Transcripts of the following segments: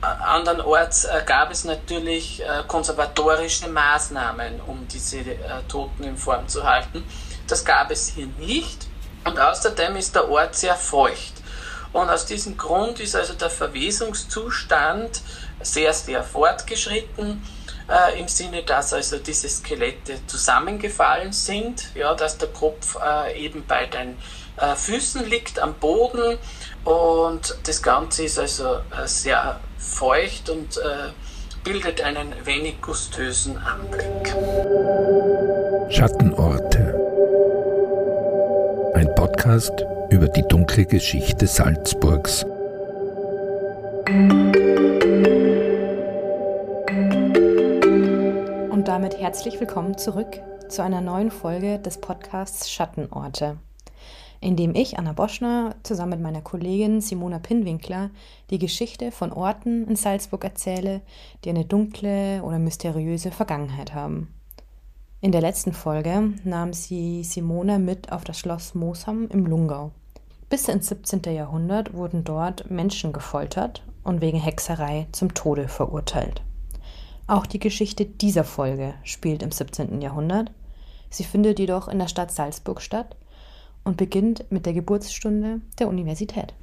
Andernorts äh, gab es natürlich äh, konservatorische Maßnahmen, um diese äh, Toten in Form zu halten. Das gab es hier nicht. Und außerdem ist der Ort sehr feucht. Und aus diesem Grund ist also der Verwesungszustand sehr, sehr fortgeschritten, äh, im Sinne, dass also diese Skelette zusammengefallen sind, ja, dass der Kopf äh, eben bei den äh, Füßen liegt am Boden und das Ganze ist also sehr feucht und äh, bildet einen wenig gustösen Anblick. Schattenorte. Ein Podcast über die dunkle Geschichte Salzburgs. Und damit herzlich willkommen zurück zu einer neuen Folge des Podcasts Schattenorte in dem ich, Anna Boschner, zusammen mit meiner Kollegin Simona Pinwinkler die Geschichte von Orten in Salzburg erzähle, die eine dunkle oder mysteriöse Vergangenheit haben. In der letzten Folge nahm sie Simona mit auf das Schloss Moosham im Lungau. Bis ins 17. Jahrhundert wurden dort Menschen gefoltert und wegen Hexerei zum Tode verurteilt. Auch die Geschichte dieser Folge spielt im 17. Jahrhundert. Sie findet jedoch in der Stadt Salzburg statt und beginnt mit der Geburtsstunde der Universität.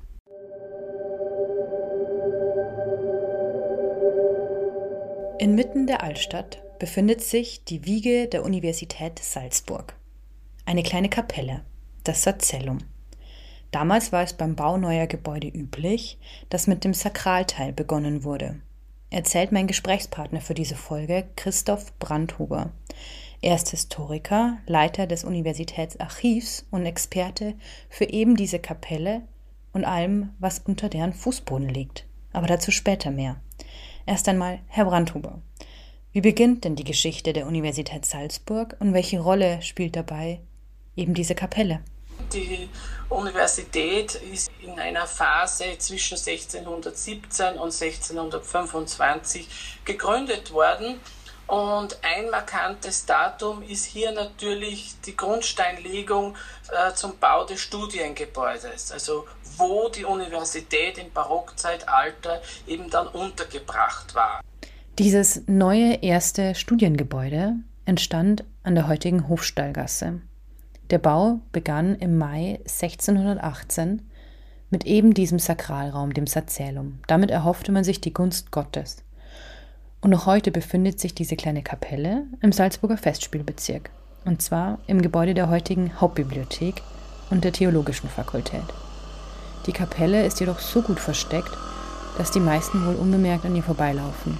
Inmitten der Altstadt befindet sich die Wiege der Universität Salzburg. Eine kleine Kapelle, das Sacellum. Damals war es beim Bau neuer Gebäude üblich, dass mit dem Sakralteil begonnen wurde. Erzählt mein Gesprächspartner für diese Folge, Christoph Brandhuber. Er ist Historiker, Leiter des Universitätsarchivs und Experte für eben diese Kapelle und allem, was unter deren Fußboden liegt. Aber dazu später mehr. Erst einmal Herr Brandhuber. Wie beginnt denn die Geschichte der Universität Salzburg und welche Rolle spielt dabei eben diese Kapelle? Die Universität ist in einer Phase zwischen 1617 und 1625 gegründet worden und ein markantes Datum ist hier natürlich die Grundsteinlegung äh, zum Bau des Studiengebäudes, also wo die Universität im Barockzeitalter eben dann untergebracht war. Dieses neue erste Studiengebäude entstand an der heutigen Hofstallgasse. Der Bau begann im Mai 1618 mit eben diesem Sakralraum, dem Sacellum. Damit erhoffte man sich die Gunst Gottes. Und noch heute befindet sich diese kleine Kapelle im Salzburger Festspielbezirk. Und zwar im Gebäude der heutigen Hauptbibliothek und der Theologischen Fakultät. Die Kapelle ist jedoch so gut versteckt, dass die meisten wohl unbemerkt an ihr vorbeilaufen.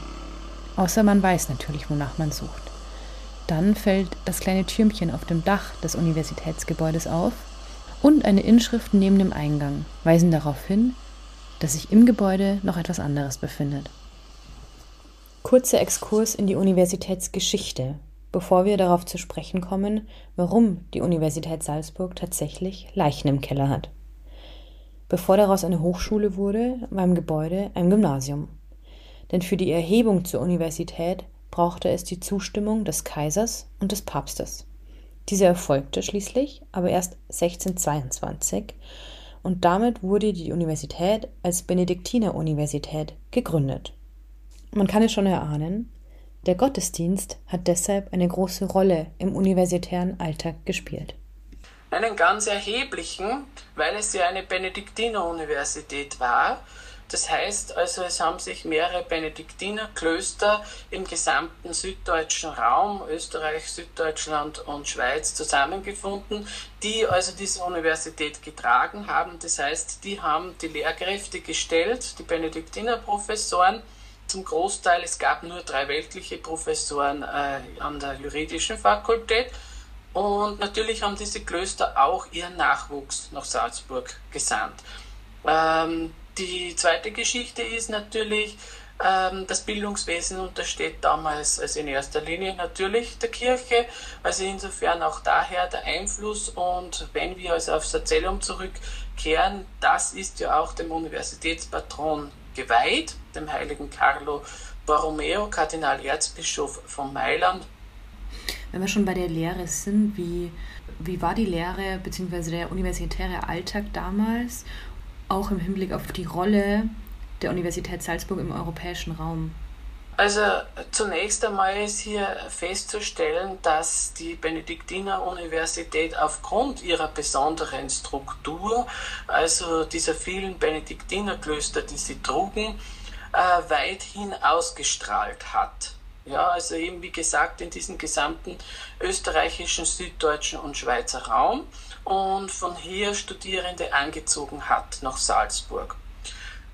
Außer man weiß natürlich, wonach man sucht. Dann fällt das kleine Türmchen auf dem Dach des Universitätsgebäudes auf und eine Inschrift neben dem Eingang weisen darauf hin, dass sich im Gebäude noch etwas anderes befindet. Kurzer Exkurs in die Universitätsgeschichte, bevor wir darauf zu sprechen kommen, warum die Universität Salzburg tatsächlich Leichen im Keller hat. Bevor daraus eine Hochschule wurde, war im Gebäude ein Gymnasium. Denn für die Erhebung zur Universität brauchte es die Zustimmung des Kaisers und des Papstes. Diese erfolgte schließlich, aber erst 1622 und damit wurde die Universität als Benediktineruniversität gegründet. Man kann es schon erahnen, der Gottesdienst hat deshalb eine große Rolle im universitären Alltag gespielt. Einen ganz erheblichen, weil es ja eine Benediktineruniversität war, Das heißt also, es haben sich mehrere Benediktinerklöster im gesamten süddeutschen Raum, Österreich, Süddeutschland und Schweiz zusammengefunden, die also diese Universität getragen haben. Das heißt, die haben die Lehrkräfte gestellt, die Benediktinerprofessoren, zum Großteil, es gab nur drei weltliche Professoren äh, an der juridischen Fakultät. Und natürlich haben diese Klöster auch ihren Nachwuchs nach Salzburg gesandt. Ähm, die zweite Geschichte ist natürlich, ähm, das Bildungswesen untersteht damals also in erster Linie natürlich der Kirche, also insofern auch daher der Einfluss und wenn wir also aufs Erzählung zurückkehren, das ist ja auch dem Universitätspatron geweiht, dem heiligen Carlo Borromeo, Kardinal-Erzbischof von Mailand. Wenn wir schon bei der Lehre sind, wie, wie war die Lehre bzw. der universitäre Alltag damals auch im Hinblick auf die Rolle der Universität Salzburg im europäischen Raum? Also zunächst einmal ist hier festzustellen, dass die Benediktiner-Universität aufgrund ihrer besonderen Struktur, also dieser vielen Benediktinerklöster, die sie trugen, äh, weithin ausgestrahlt hat. Ja, also eben wie gesagt in diesem gesamten österreichischen, süddeutschen und Schweizer Raum und von hier Studierende angezogen hat nach Salzburg.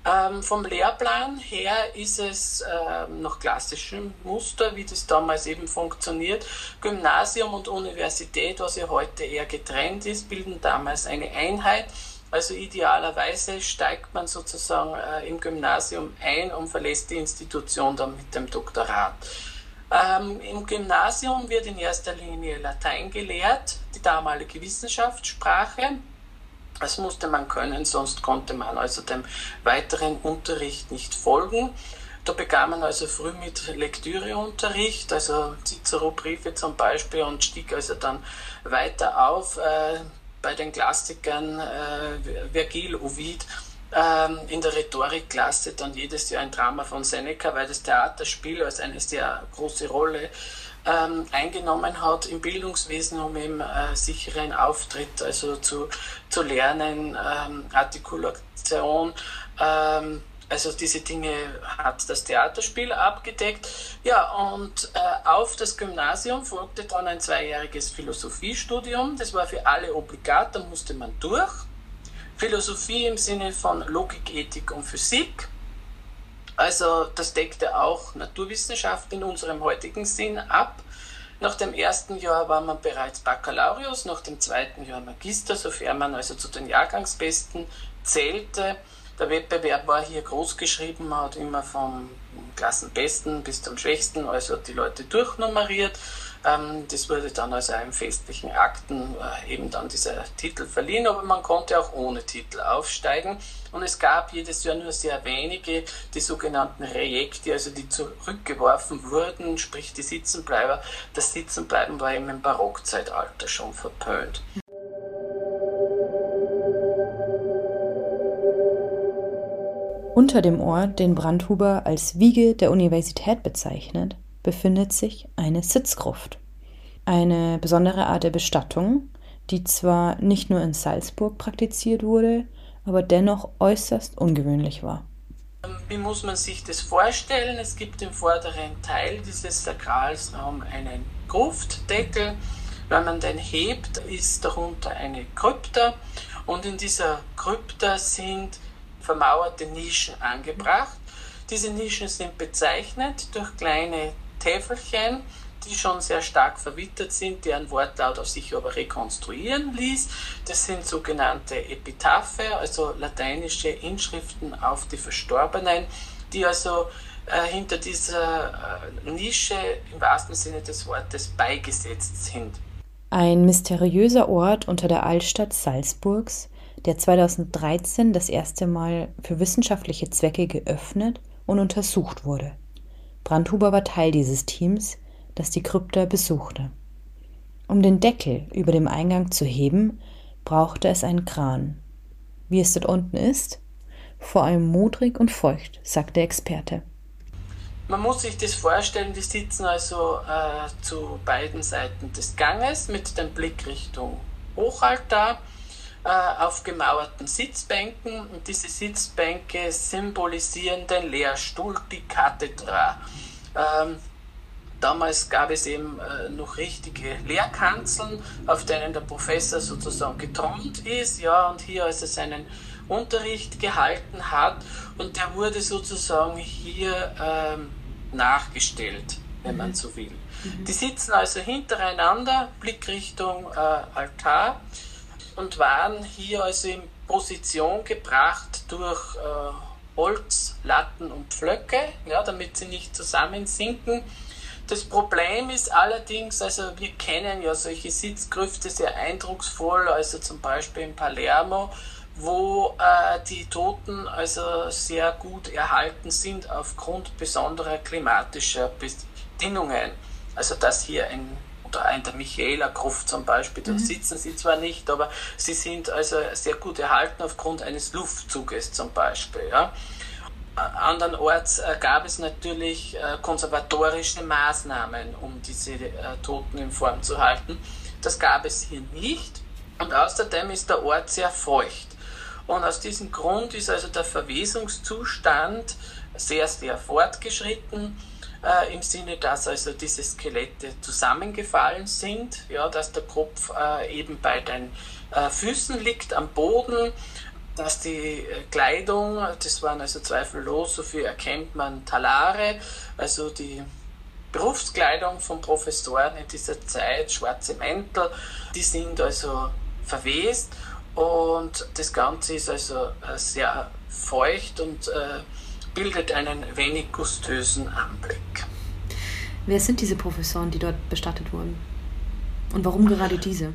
Ähm, vom Lehrplan her ist es ähm, nach klassischem Muster, wie das damals eben funktioniert. Gymnasium und Universität, was ja heute eher getrennt ist, bilden damals eine Einheit. Also idealerweise steigt man sozusagen äh, im Gymnasium ein und verlässt die Institution dann mit dem Doktorat. Ähm, Im Gymnasium wird in erster Linie Latein gelehrt, die damalige Wissenschaftssprache. Das musste man können, sonst konnte man also dem weiteren Unterricht nicht folgen. Da begann man also früh mit Lektüreunterricht, also Cicero-Briefe zum Beispiel und stieg also dann weiter auf äh, bei den Klassikern äh, Vergil, Ovid ähm, in der Rhetorikklasse dann jedes Jahr ein Drama von Seneca, weil das Theaterspiel als eine sehr große Rolle ähm, eingenommen hat im Bildungswesen, um eben äh, sicheren Auftritt also zu, zu lernen, ähm, Artikulation, ähm, also diese Dinge hat das Theaterspiel abgedeckt. Ja, und äh, auf das Gymnasium folgte dann ein zweijähriges Philosophiestudium. Das war für alle obligat, da musste man durch. Philosophie im Sinne von Logik, Ethik und Physik. Also das deckte auch Naturwissenschaft in unserem heutigen Sinn ab. Nach dem ersten Jahr war man bereits Baccalaureus, nach dem zweiten Jahr Magister, sofern man also zu den Jahrgangsbesten zählte. Der Wettbewerb war hier groß geschrieben, man hat immer vom Klassenbesten bis zum Schwächsten, also die Leute durchnummeriert. Ähm, das wurde dann also im festlichen Akten äh, eben dann dieser Titel verliehen, aber man konnte auch ohne Titel aufsteigen. Und es gab jedes Jahr nur sehr wenige, die sogenannten Rejekte, also die zurückgeworfen wurden, sprich die Sitzenbleiber. Das Sitzenbleiben war eben im Barockzeitalter schon verpönt. Unter dem Ort, den Brandhuber als Wiege der Universität bezeichnet, befindet sich eine Sitzgruft. Eine besondere Art der Bestattung, die zwar nicht nur in Salzburg praktiziert wurde, aber dennoch äußerst ungewöhnlich war. Wie muss man sich das vorstellen? Es gibt im vorderen Teil dieses Sakralsraums einen Gruftdeckel. Wenn man den hebt, ist darunter eine Krypta und in dieser Krypta sind vermauerte Nischen angebracht. Diese Nischen sind bezeichnet durch kleine Täfelchen, die schon sehr stark verwittert sind, deren Wortlaut auf sich aber rekonstruieren ließ. Das sind sogenannte Epitaphe, also lateinische Inschriften auf die Verstorbenen, die also äh, hinter dieser äh, Nische im wahrsten Sinne des Wortes beigesetzt sind. Ein mysteriöser Ort unter der Altstadt Salzburgs, der 2013 das erste Mal für wissenschaftliche Zwecke geöffnet und untersucht wurde. Brandhuber war Teil dieses Teams, das die Krypta besuchte. Um den Deckel über dem Eingang zu heben, brauchte es einen Kran. Wie es dort unten ist? Vor allem modrig und feucht, sagt der Experte. Man muss sich das vorstellen, wir sitzen also äh, zu beiden Seiten des Ganges mit dem Blick Richtung Hochaltar äh, auf gemauerten Sitzbänken und diese Sitzbänke symbolisieren den Lehrstuhl, die Kathedra. Ähm, damals gab es eben äh, noch richtige Lehrkanzeln, auf denen der Professor sozusagen gethront ist, ja, und hier also seinen Unterricht gehalten hat und der wurde sozusagen hier ähm, nachgestellt, wenn man mhm. so will. Mhm. Die sitzen also hintereinander, Blickrichtung äh, Altar und waren hier also in Position gebracht durch äh, Holz, Latten und Pflöcke, ja, damit sie nicht zusammensinken. Das Problem ist allerdings, also wir kennen ja solche Sitzgrüfte sehr eindrucksvoll, also zum Beispiel in Palermo, wo äh, die Toten also sehr gut erhalten sind aufgrund besonderer klimatischer Bedingungen. Also dass hier ein oder in der Michaela-Gruft zum Beispiel, da mhm. sitzen sie zwar nicht, aber sie sind also sehr gut erhalten aufgrund eines Luftzuges zum Beispiel. Ja. Andernorts äh, gab es natürlich äh, konservatorische Maßnahmen, um diese äh, Toten in Form zu halten. Das gab es hier nicht. Und außerdem ist der Ort sehr feucht. Und aus diesem Grund ist also der Verwesungszustand sehr, sehr fortgeschritten äh, im Sinne, dass also diese Skelette zusammengefallen sind, ja, dass der Kopf äh, eben bei den äh, Füßen liegt am Boden, dass die äh, Kleidung, das waren also zweifellos, so viel erkennt man Talare, also die Berufskleidung von Professoren in dieser Zeit, schwarze Mäntel, die sind also verwest und das Ganze ist also äh, sehr feucht und äh, bildet einen wenig gustösen Anblick. Wer sind diese Professoren, die dort bestattet wurden? Und warum gerade diese?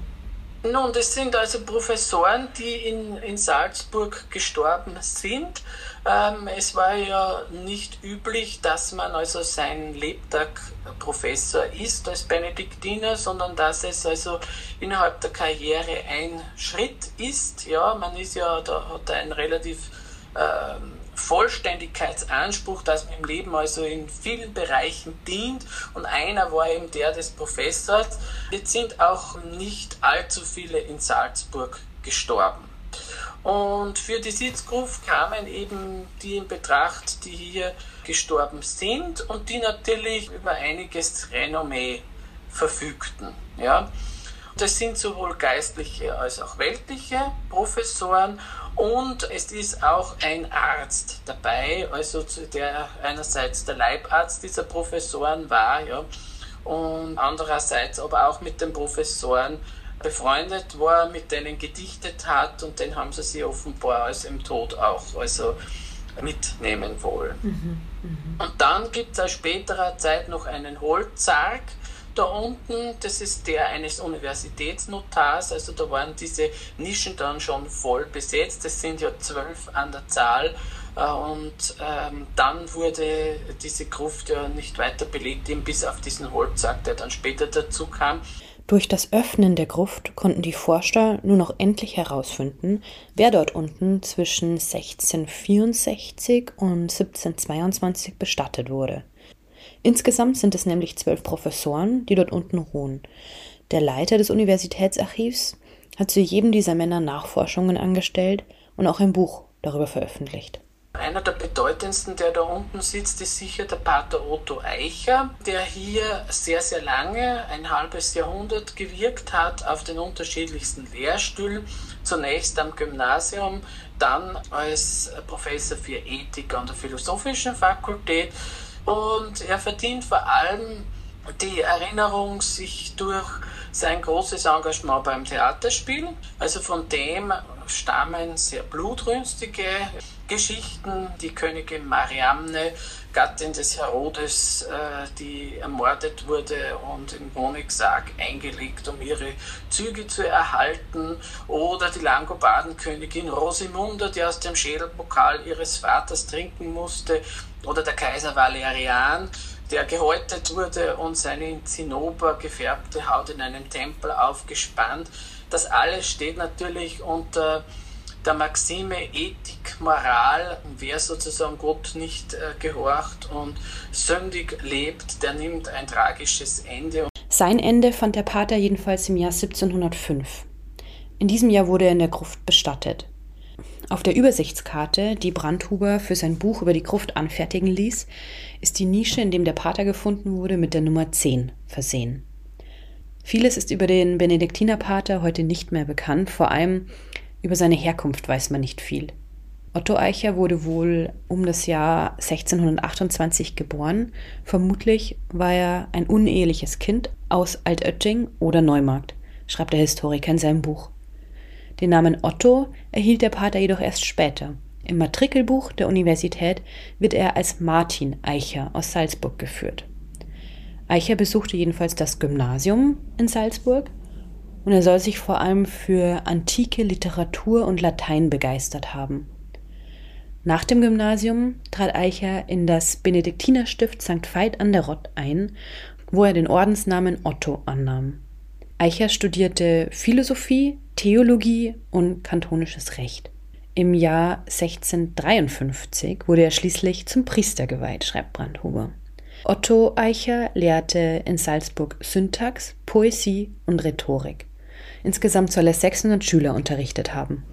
Nun, das sind also Professoren, die in, in Salzburg gestorben sind. Ähm, es war ja nicht üblich, dass man also sein Lebtag Professor ist als Benediktiner, sondern dass es also innerhalb der Karriere ein Schritt ist. Ja, man ist ja, da hat ein relativ ähm, Vollständigkeitsanspruch, dass man im Leben also in vielen Bereichen dient und einer war eben der des Professors. Jetzt sind auch nicht allzu viele in Salzburg gestorben. Und für die Sitzgruft kamen eben die in Betracht, die hier gestorben sind und die natürlich über einiges Renommee verfügten. Ja. Das sind sowohl geistliche als auch weltliche Professoren und es ist auch ein Arzt dabei, also der einerseits der Leibarzt dieser Professoren war, ja, und andererseits aber auch mit den Professoren befreundet war, mit denen gedichtet hat und den haben sie sich offenbar aus dem Tod auch also mitnehmen wollen. Mhm, mh. Und dann gibt es aus späterer Zeit noch einen Holzsarg, da unten, das ist der eines Universitätsnotars, also da waren diese Nischen dann schon voll besetzt, das sind ja zwölf an der Zahl. Äh, und ähm, dann wurde diese Gruft ja nicht weiter belegt, eben bis auf diesen Holzsack, der dann später dazu kam. Durch das Öffnen der Gruft konnten die Forscher nun auch endlich herausfinden, wer dort unten zwischen 1664 und 1722 bestattet wurde. Insgesamt sind es nämlich zwölf Professoren, die dort unten ruhen. Der Leiter des Universitätsarchivs hat zu jedem dieser Männer Nachforschungen angestellt und auch ein Buch darüber veröffentlicht. Einer der bedeutendsten, der da unten sitzt, ist sicher der Pater Otto Eicher, der hier sehr, sehr lange, ein halbes Jahrhundert gewirkt hat auf den unterschiedlichsten Lehrstühlen. Zunächst am Gymnasium, dann als Professor für Ethik an der Philosophischen Fakultät und er verdient vor allem die Erinnerung sich durch sein großes Engagement beim Theaterspiel. Also von dem stammen sehr blutrünstige Geschichten. Die Königin Mariamne, Gattin des Herodes, äh, die ermordet wurde und im Honigsarg eingelegt, um ihre Züge zu erhalten. Oder die Langobardenkönigin Rosimunda, die aus dem Schädelpokal ihres Vaters trinken musste oder der Kaiser Valerian, der gehäutet wurde und seine in Zinnober gefärbte Haut in einem Tempel aufgespannt. Das alles steht natürlich unter der Maxime Ethik, Moral. Wer sozusagen Gott nicht äh, gehorcht und sündig lebt, der nimmt ein tragisches Ende. Sein Ende fand der Pater jedenfalls im Jahr 1705. In diesem Jahr wurde er in der Gruft bestattet. Auf der Übersichtskarte, die Brandhuber für sein Buch über die Gruft anfertigen ließ, ist die Nische, in dem der Pater gefunden wurde, mit der Nummer 10 versehen. Vieles ist über den Benediktinerpater heute nicht mehr bekannt, vor allem über seine Herkunft weiß man nicht viel. Otto Eicher wurde wohl um das Jahr 1628 geboren. Vermutlich war er ein uneheliches Kind aus Altötting oder Neumarkt, schreibt der Historiker in seinem Buch. Den Namen Otto erhielt der Pater jedoch erst später. Im Matrikelbuch der Universität wird er als Martin Eicher aus Salzburg geführt. Eicher besuchte jedenfalls das Gymnasium in Salzburg und er soll sich vor allem für antike Literatur und Latein begeistert haben. Nach dem Gymnasium trat Eicher in das Benediktinerstift St. Veit an der Rott ein, wo er den Ordensnamen Otto annahm. Eicher studierte Philosophie, Theologie und kantonisches Recht. Im Jahr 1653 wurde er schließlich zum Priester geweiht, schreibt Brandhuber. Otto Eicher lehrte in Salzburg Syntax, Poesie und Rhetorik. Insgesamt soll er 600 Schüler unterrichtet haben.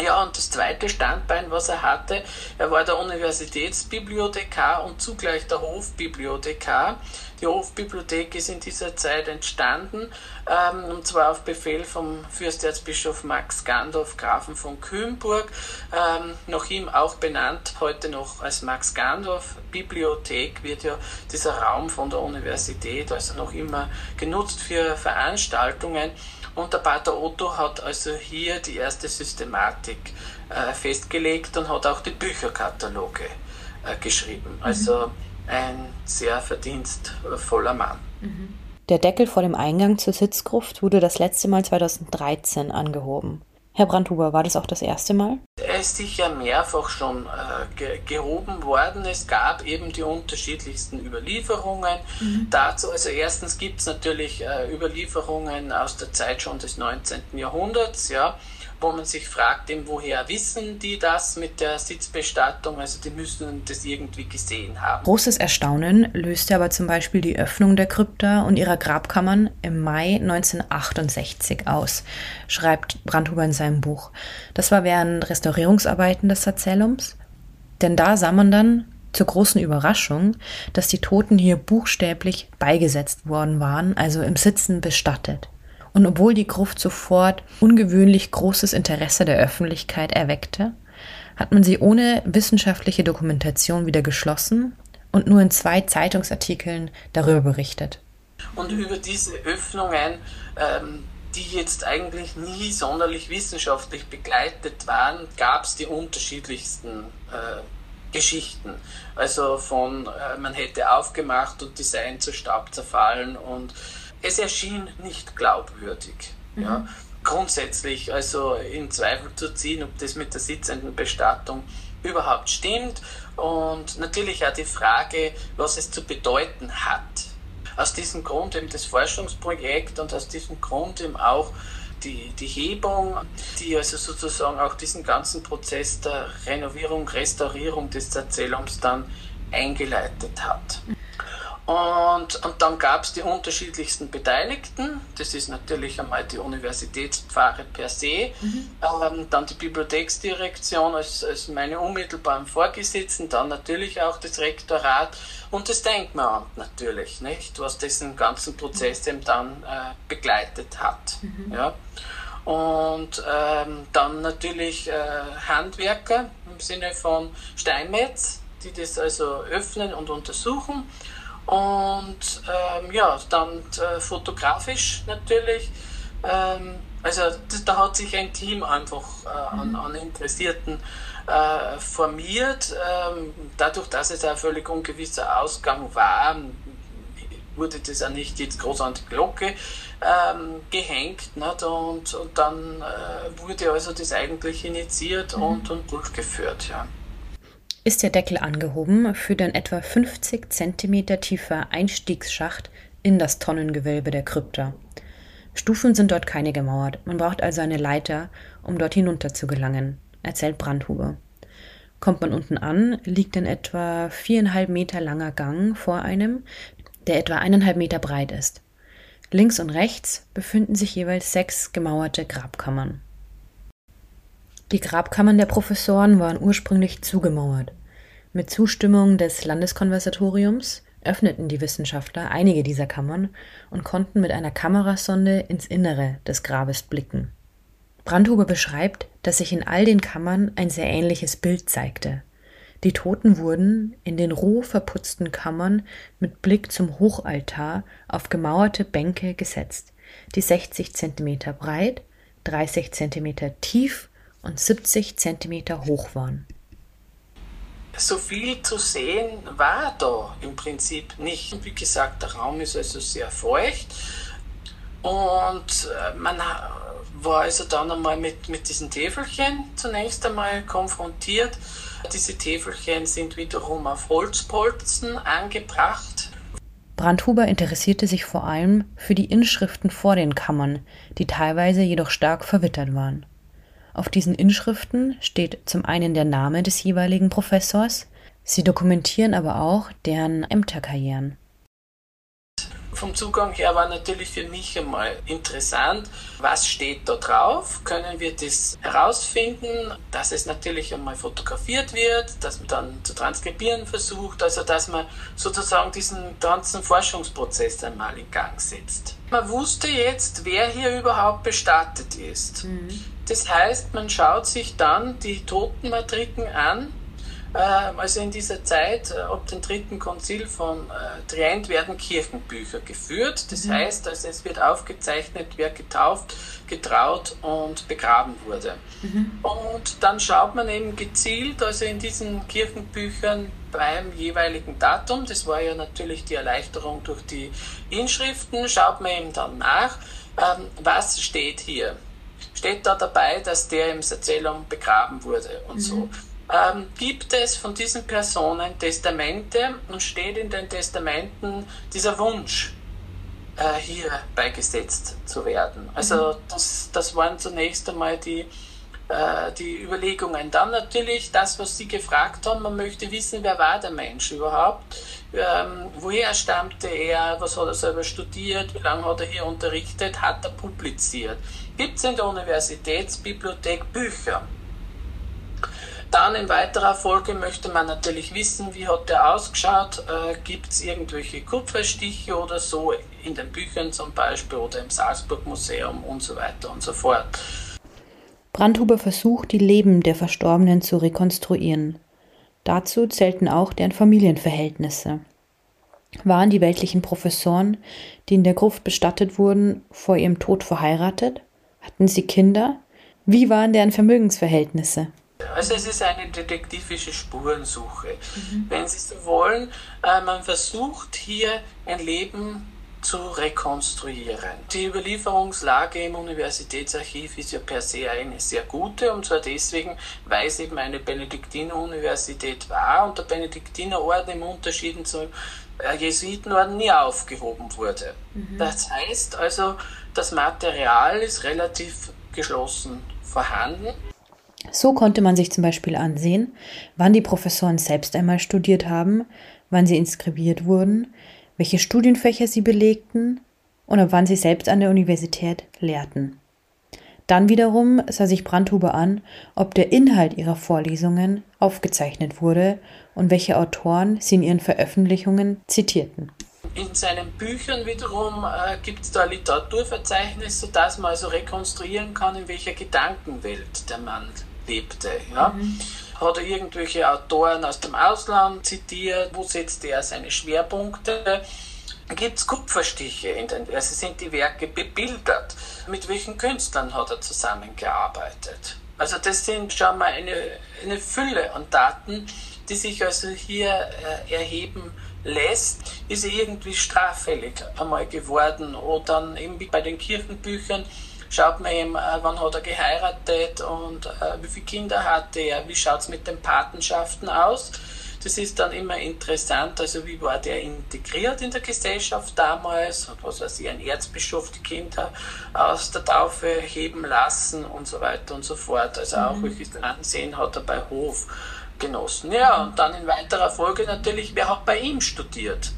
Ja, und das zweite Standbein, was er hatte, er war der Universitätsbibliothekar und zugleich der Hofbibliothekar. Die Hofbibliothek ist in dieser Zeit entstanden, ähm, und zwar auf Befehl vom Fürsterzbischof Max Gandorf, Grafen von Kühnburg, ähm, nach ihm auch benannt, heute noch als Max Gandorf Bibliothek wird ja dieser Raum von der Universität also noch immer genutzt für Veranstaltungen. Und der Pater Otto hat also hier die erste Systematik äh, festgelegt und hat auch die Bücherkataloge äh, geschrieben. Mhm. Also ein sehr verdienstvoller Mann. Mhm. Der Deckel vor dem Eingang zur Sitzgruft wurde das letzte Mal 2013 angehoben. Herr Brandhuber, war das auch das erste Mal? Er ist sicher mehrfach schon äh, ge gehoben worden. Es gab eben die unterschiedlichsten Überlieferungen mhm. dazu. Also erstens gibt es natürlich äh, Überlieferungen aus der Zeit schon des 19. Jahrhunderts, ja wo man sich fragt, eben, woher wissen die das mit der Sitzbestattung? Also die müssen das irgendwie gesehen haben. Großes Erstaunen löste aber zum Beispiel die Öffnung der Krypta und ihrer Grabkammern im Mai 1968 aus, schreibt Brandhuber in seinem Buch. Das war während Restaurierungsarbeiten des Erzählums. Denn da sah man dann, zur großen Überraschung, dass die Toten hier buchstäblich beigesetzt worden waren, also im Sitzen bestattet. Und obwohl die Gruft sofort ungewöhnlich großes Interesse der Öffentlichkeit erweckte, hat man sie ohne wissenschaftliche Dokumentation wieder geschlossen und nur in zwei Zeitungsartikeln darüber berichtet. Und über diese Öffnungen, ähm, die jetzt eigentlich nie sonderlich wissenschaftlich begleitet waren, gab es die unterschiedlichsten äh, Geschichten. Also von, äh, man hätte aufgemacht und die seien zu Staub zerfallen und es erschien nicht glaubwürdig. Mhm. Ja. Grundsätzlich also in Zweifel zu ziehen, ob das mit der sitzenden Bestattung überhaupt stimmt und natürlich auch die Frage, was es zu bedeuten hat. Aus diesem Grund eben das Forschungsprojekt und aus diesem Grund eben auch die, die Hebung, die also sozusagen auch diesen ganzen Prozess der Renovierung, Restaurierung des Erzählums dann eingeleitet hat. Und, und dann gab es die unterschiedlichsten Beteiligten. Das ist natürlich einmal die Universitätspfarre per se, mhm. ähm, dann die Bibliotheksdirektion als, als meine unmittelbaren Vorgesetzten, dann natürlich auch das Rektorat und das Denkmalamt natürlich, nicht, was diesen ganzen Prozess eben dann äh, begleitet hat. Mhm. Ja. Und ähm, dann natürlich äh, Handwerker im Sinne von Steinmetz, die das also öffnen und untersuchen und ähm, ja, dann äh, fotografisch natürlich. Ähm, also das, da hat sich ein Team einfach äh, an, mhm. an, Interessierten äh, formiert. Ähm, dadurch, dass es ein völlig ungewisser Ausgang war, wurde das auch nicht jetzt groß an die Glocke ähm, gehängt. Nicht? Und, und dann äh, wurde also das eigentlich initiiert mhm. und, und durchgeführt. Ja ist der Deckel angehoben, führt ein etwa 50 cm tiefer Einstiegsschacht in das Tonnengewölbe der Krypta. Stufen sind dort keine gemauert, man braucht also eine Leiter, um dort hinunter zu gelangen, erzählt Brandhuber. Kommt man unten an, liegt ein etwa viereinhalb Meter langer Gang vor einem, der etwa eineinhalb Meter breit ist. Links und rechts befinden sich jeweils sechs gemauerte Grabkammern. Die Grabkammern der Professoren waren ursprünglich zugemauert. Mit Zustimmung des Landeskonservatoriums öffneten die Wissenschaftler einige dieser Kammern und konnten mit einer Kamerasonde ins Innere des Grabes blicken. Brandhuber beschreibt, dass sich in all den Kammern ein sehr ähnliches Bild zeigte. Die Toten wurden in den roh verputzten Kammern mit Blick zum Hochaltar auf gemauerte Bänke gesetzt, die 60 Zentimeter breit, 30 Zentimeter tief und 70 Zentimeter hoch waren. So viel zu sehen war da im Prinzip nicht. Wie gesagt, der Raum ist also sehr feucht und äh, man war also dann einmal mit, mit diesen Täfelchen zunächst einmal konfrontiert. Diese Täfelchen sind wiederum auf Holzpolzen angebracht. Brandhuber interessierte sich vor allem für die Inschriften vor den Kammern, die teilweise jedoch stark verwittert waren. Auf diesen Inschriften steht zum einen der Name des jeweiligen Professors, sie dokumentieren aber auch deren Ämterkarrieren vom Zugang her war natürlich für mich einmal interessant, was steht da drauf? Können wir das herausfinden, dass es natürlich einmal fotografiert wird, dass man dann zu transkribieren versucht, also dass man sozusagen diesen ganzen Forschungsprozess einmal in Gang setzt. Man wusste jetzt, wer hier überhaupt bestattet ist. Mhm. Das heißt, man schaut sich dann die Totenmatriken an ähm, also in dieser Zeit, äh, ab dem dritten Konzil von äh, Trient, werden Kirchenbücher geführt. Das mhm. heißt, also es wird aufgezeichnet, wer getauft, getraut und begraben wurde. Mhm. Und dann schaut man eben gezielt, also in diesen Kirchenbüchern beim jeweiligen Datum, das war ja natürlich die Erleichterung durch die Inschriften, schaut man eben dann nach, ähm, was steht hier. Steht da dabei, dass der im Erzählung begraben wurde und mhm. so ähm, gibt es von diesen Personen Testamente und steht in den Testamenten dieser Wunsch, äh, hier beigesetzt zu werden. Also mhm. das, das waren zunächst einmal die, äh, die Überlegungen. Dann natürlich das, was Sie gefragt haben, man möchte wissen, wer war der Mensch überhaupt, ähm, woher stammte er, was hat er selber studiert, wie lange hat er hier unterrichtet, hat er publiziert. Gibt es in der Universitätsbibliothek Bücher? Dann in weiterer Folge möchte man natürlich wissen, wie hat der ausgeschaut, äh, gibt es irgendwelche Kupferstiche oder so in den Büchern zum Beispiel oder im Salzburg Museum und so weiter und so fort. Brandhuber versucht, die Leben der Verstorbenen zu rekonstruieren. Dazu zählten auch deren Familienverhältnisse. Waren die weltlichen Professoren, die in der Gruft bestattet wurden, vor ihrem Tod verheiratet? Hatten sie Kinder? Wie waren deren Vermögensverhältnisse? Also es ist eine detektivische Spurensuche. Mhm. Wenn Sie so wollen, äh, man versucht hier ein Leben zu rekonstruieren. Die Überlieferungslage im Universitätsarchiv ist ja per se eine sehr gute und zwar deswegen, weil es eben eine Benediktineruniversität war und der Benediktinerorden im Unterschied zum äh, Jesuitenorden nie aufgehoben wurde. Mhm. Das heißt also, das Material ist relativ geschlossen vorhanden. So konnte man sich zum Beispiel ansehen, wann die Professoren selbst einmal studiert haben, wann sie inskribiert wurden, welche Studienfächer sie belegten und ab wann sie selbst an der Universität lehrten. Dann wiederum sah sich Brandhuber an, ob der Inhalt ihrer Vorlesungen aufgezeichnet wurde und welche Autoren sie in ihren Veröffentlichungen zitierten. In seinen Büchern wiederum äh, gibt es da Literaturverzeichnis, sodass man also rekonstruieren kann, in welcher Gedankenwelt der Mann lebte. Ja? Mhm. Hat er irgendwelche Autoren aus dem Ausland zitiert? Wo setzt er seine Schwerpunkte? Gibt es Kupferstiche in den, also sind die Werke bebildert? Mit welchen Künstlern hat er zusammengearbeitet? Also das sind schon mal eine, eine Fülle an Daten, die sich also hier äh, erheben lässt, ist er irgendwie straffällig einmal geworden oder dann eben bei den Kirchenbüchern schaut man eben, äh, wann hat er geheiratet und äh, wie viele Kinder hatte er, wie schaut es mit den Patenschaften aus. Das ist dann immer interessant, also wie war der integriert in der Gesellschaft damals, hat was weiß ich, ein Erzbischof die Kinder aus der Taufe heben lassen und so weiter und so fort. Also auch mhm. welches Ansehen hat er bei Hof genossen. Ja, und dann in weiterer Folge natürlich, wer hat bei ihm studiert?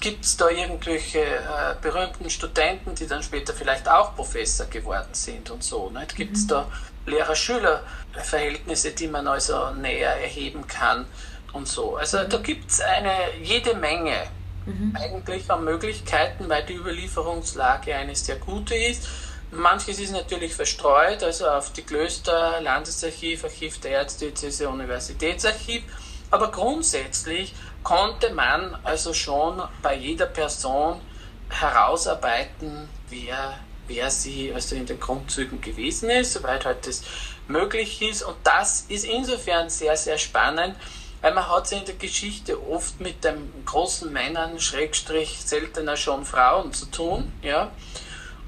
Gibt es da irgendwelche äh, berühmten Studenten, die dann später vielleicht auch Professor geworden sind und so. Gibt es mhm. da Lehrer-Schüler-Verhältnisse, die man also näher erheben kann und so. Also mhm. da gibt es eine jede Menge mhm. eigentlich an Möglichkeiten, weil die Überlieferungslage eine sehr gute ist. Manches ist natürlich verstreut, also auf die Klöster, Landesarchiv, Archiv der Erzdiözese, Universitätsarchiv. Aber grundsätzlich konnte man also schon bei jeder Person herausarbeiten, wer, wer sie also in den Grundzügen gewesen ist, soweit halt das möglich ist. Und das ist insofern sehr, sehr spannend, weil man hat sich in der Geschichte oft mit den großen Männern, Schrägstrich seltener schon Frauen zu tun. Ja.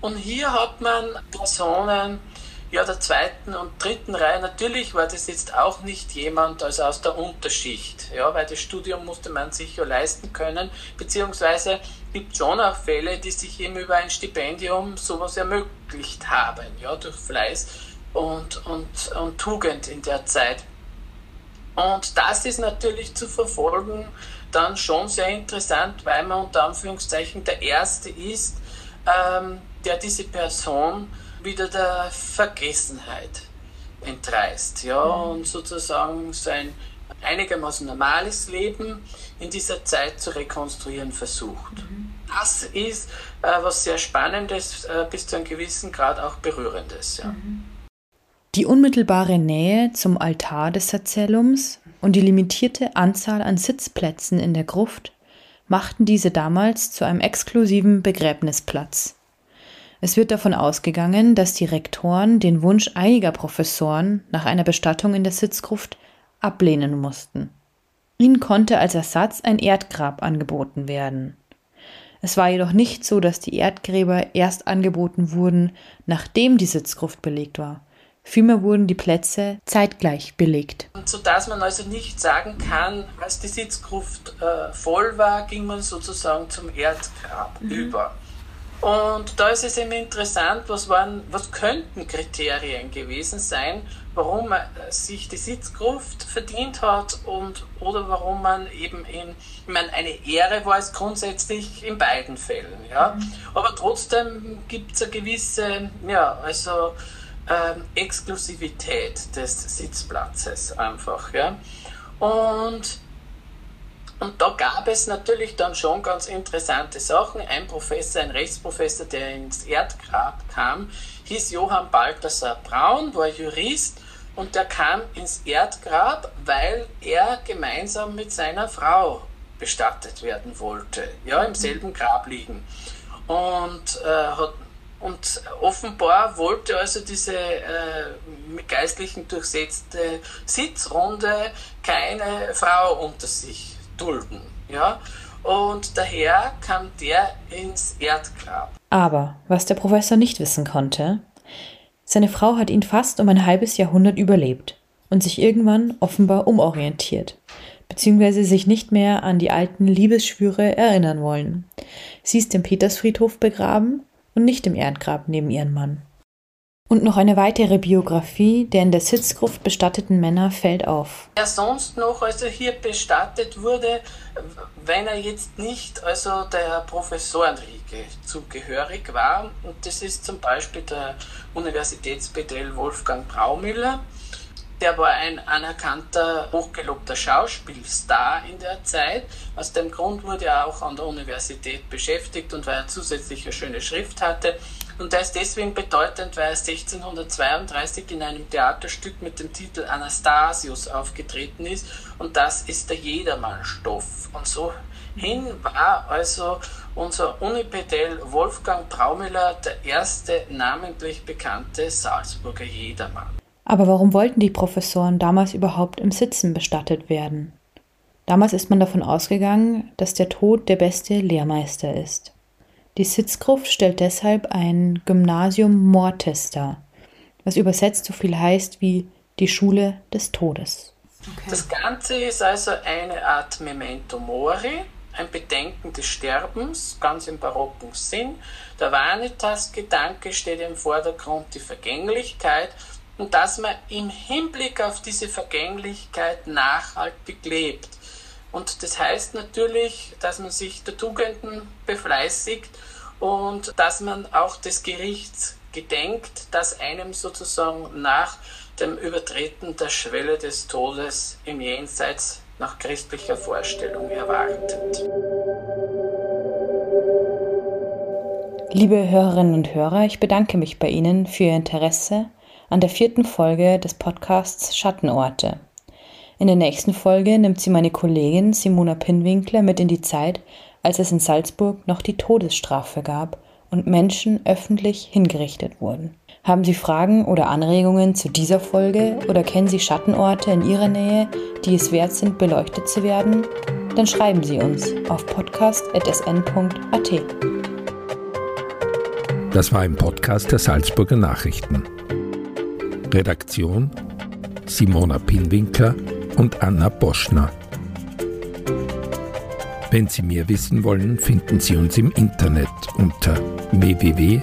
Und hier hat man Personen, ja, der zweiten und dritten Reihe, natürlich war das jetzt auch nicht jemand also aus der Unterschicht, ja, weil das Studium musste man sich ja leisten können, beziehungsweise gibt schon auch Fälle, die sich eben über ein Stipendium sowas ermöglicht haben, ja, durch Fleiß und, und, und Tugend in der Zeit. Und das ist natürlich zu verfolgen dann schon sehr interessant, weil man unter Anführungszeichen der Erste ist, ähm, der diese Person wieder der Vergessenheit entreißt ja, mhm. und sozusagen sein einigermaßen normales Leben in dieser Zeit zu rekonstruieren versucht. Mhm. Das ist äh, was sehr Spannendes, äh, bis zu einem gewissen Grad auch Berührendes. Ja. Mhm. Die unmittelbare Nähe zum Altar des Erzählums und die limitierte Anzahl an Sitzplätzen in der Gruft machten diese damals zu einem exklusiven Begräbnisplatz. Es wird davon ausgegangen, dass die Rektoren den Wunsch einiger Professoren nach einer Bestattung in der Sitzgruft ablehnen mussten. Ihnen konnte als Ersatz ein Erdgrab angeboten werden. Es war jedoch nicht so, dass die Erdgräber erst angeboten wurden, nachdem die Sitzgruft belegt war. Vielmehr wurden die Plätze zeitgleich belegt. Sodass man also nicht sagen kann, als die Sitzgruft äh, voll war, ging man sozusagen zum Erdgrab mhm. über. Und da ist es eben interessant, was, waren, was könnten Kriterien gewesen sein, warum man sich die Sitzgruft verdient hat und oder warum man eben in, ich meine, eine Ehre war es grundsätzlich in beiden Fällen, ja. Mhm. Aber trotzdem gibt es eine gewisse, ja, also ähm, Exklusivität des Sitzplatzes einfach, ja. Und und da gab es natürlich dann schon ganz interessante Sachen. Ein Professor, ein Rechtsprofessor, der ins Erdgrab kam, hieß Johann Balthasar Braun, war Jurist und der kam ins Erdgrab, weil er gemeinsam mit seiner Frau bestattet werden wollte, ja, im selben Grab liegen. Und, äh, hat, und offenbar wollte also diese äh, mit Geistlichen durchsetzte Sitzrunde keine Frau unter sich dulden. Ja? Und daher kam der ins Erdgrab. Aber was der Professor nicht wissen konnte, seine Frau hat ihn fast um ein halbes Jahrhundert überlebt und sich irgendwann offenbar umorientiert, beziehungsweise sich nicht mehr an die alten Liebesschwüre erinnern wollen. Sie ist im Petersfriedhof begraben und nicht im Erdgrab neben ihrem Mann. Und noch eine weitere Biografie der in der Sitzgruft bestatteten Männer fällt auf. Wer sonst noch also hier bestattet wurde, wenn er jetzt nicht also der Professorenriege zugehörig war. Und das ist zum Beispiel der Universitätspedell Wolfgang Braumüller. Der war ein anerkannter, hochgelobter Schauspielstar in der Zeit. Aus dem Grund wurde er auch an der Universität beschäftigt und weil er zusätzlich eine schöne Schrift hatte. Und der ist deswegen bedeutend, weil er 1632 in einem Theaterstück mit dem Titel Anastasius aufgetreten ist. Und das ist der Jedermannstoff. Und so hin war also unser Unipedell Wolfgang Traumüller der erste namentlich bekannte Salzburger Jedermann. Aber warum wollten die Professoren damals überhaupt im Sitzen bestattet werden? Damals ist man davon ausgegangen, dass der Tod der beste Lehrmeister ist. Die Sitzgruft stellt deshalb ein Gymnasium Mortis dar, was übersetzt so viel heißt wie die Schule des Todes. Okay. Das Ganze ist also eine Art Memento Mori, ein Bedenken des Sterbens, ganz im barocken Sinn. Der Vanitas-Gedanke steht im Vordergrund, die Vergänglichkeit und dass man im Hinblick auf diese Vergänglichkeit nachhaltig lebt. Und das heißt natürlich, dass man sich der Tugenden befleißigt und dass man auch des Gerichts gedenkt, das einem sozusagen nach dem Übertreten der Schwelle des Todes im Jenseits nach christlicher Vorstellung erwartet. Liebe Hörerinnen und Hörer, ich bedanke mich bei Ihnen für Ihr Interesse an der vierten Folge des Podcasts Schattenorte. In der nächsten Folge nimmt sie meine Kollegin Simona Pinwinkler mit in die Zeit, als es in Salzburg noch die Todesstrafe gab und Menschen öffentlich hingerichtet wurden. Haben Sie Fragen oder Anregungen zu dieser Folge oder kennen Sie Schattenorte in Ihrer Nähe, die es wert sind, beleuchtet zu werden? Dann schreiben Sie uns auf podcast.sn.at. Das war ein Podcast der Salzburger Nachrichten. Redaktion Simona Pinwinkler und Anna Boschner. Wenn Sie mehr wissen wollen, finden Sie uns im Internet unter www.sn.at.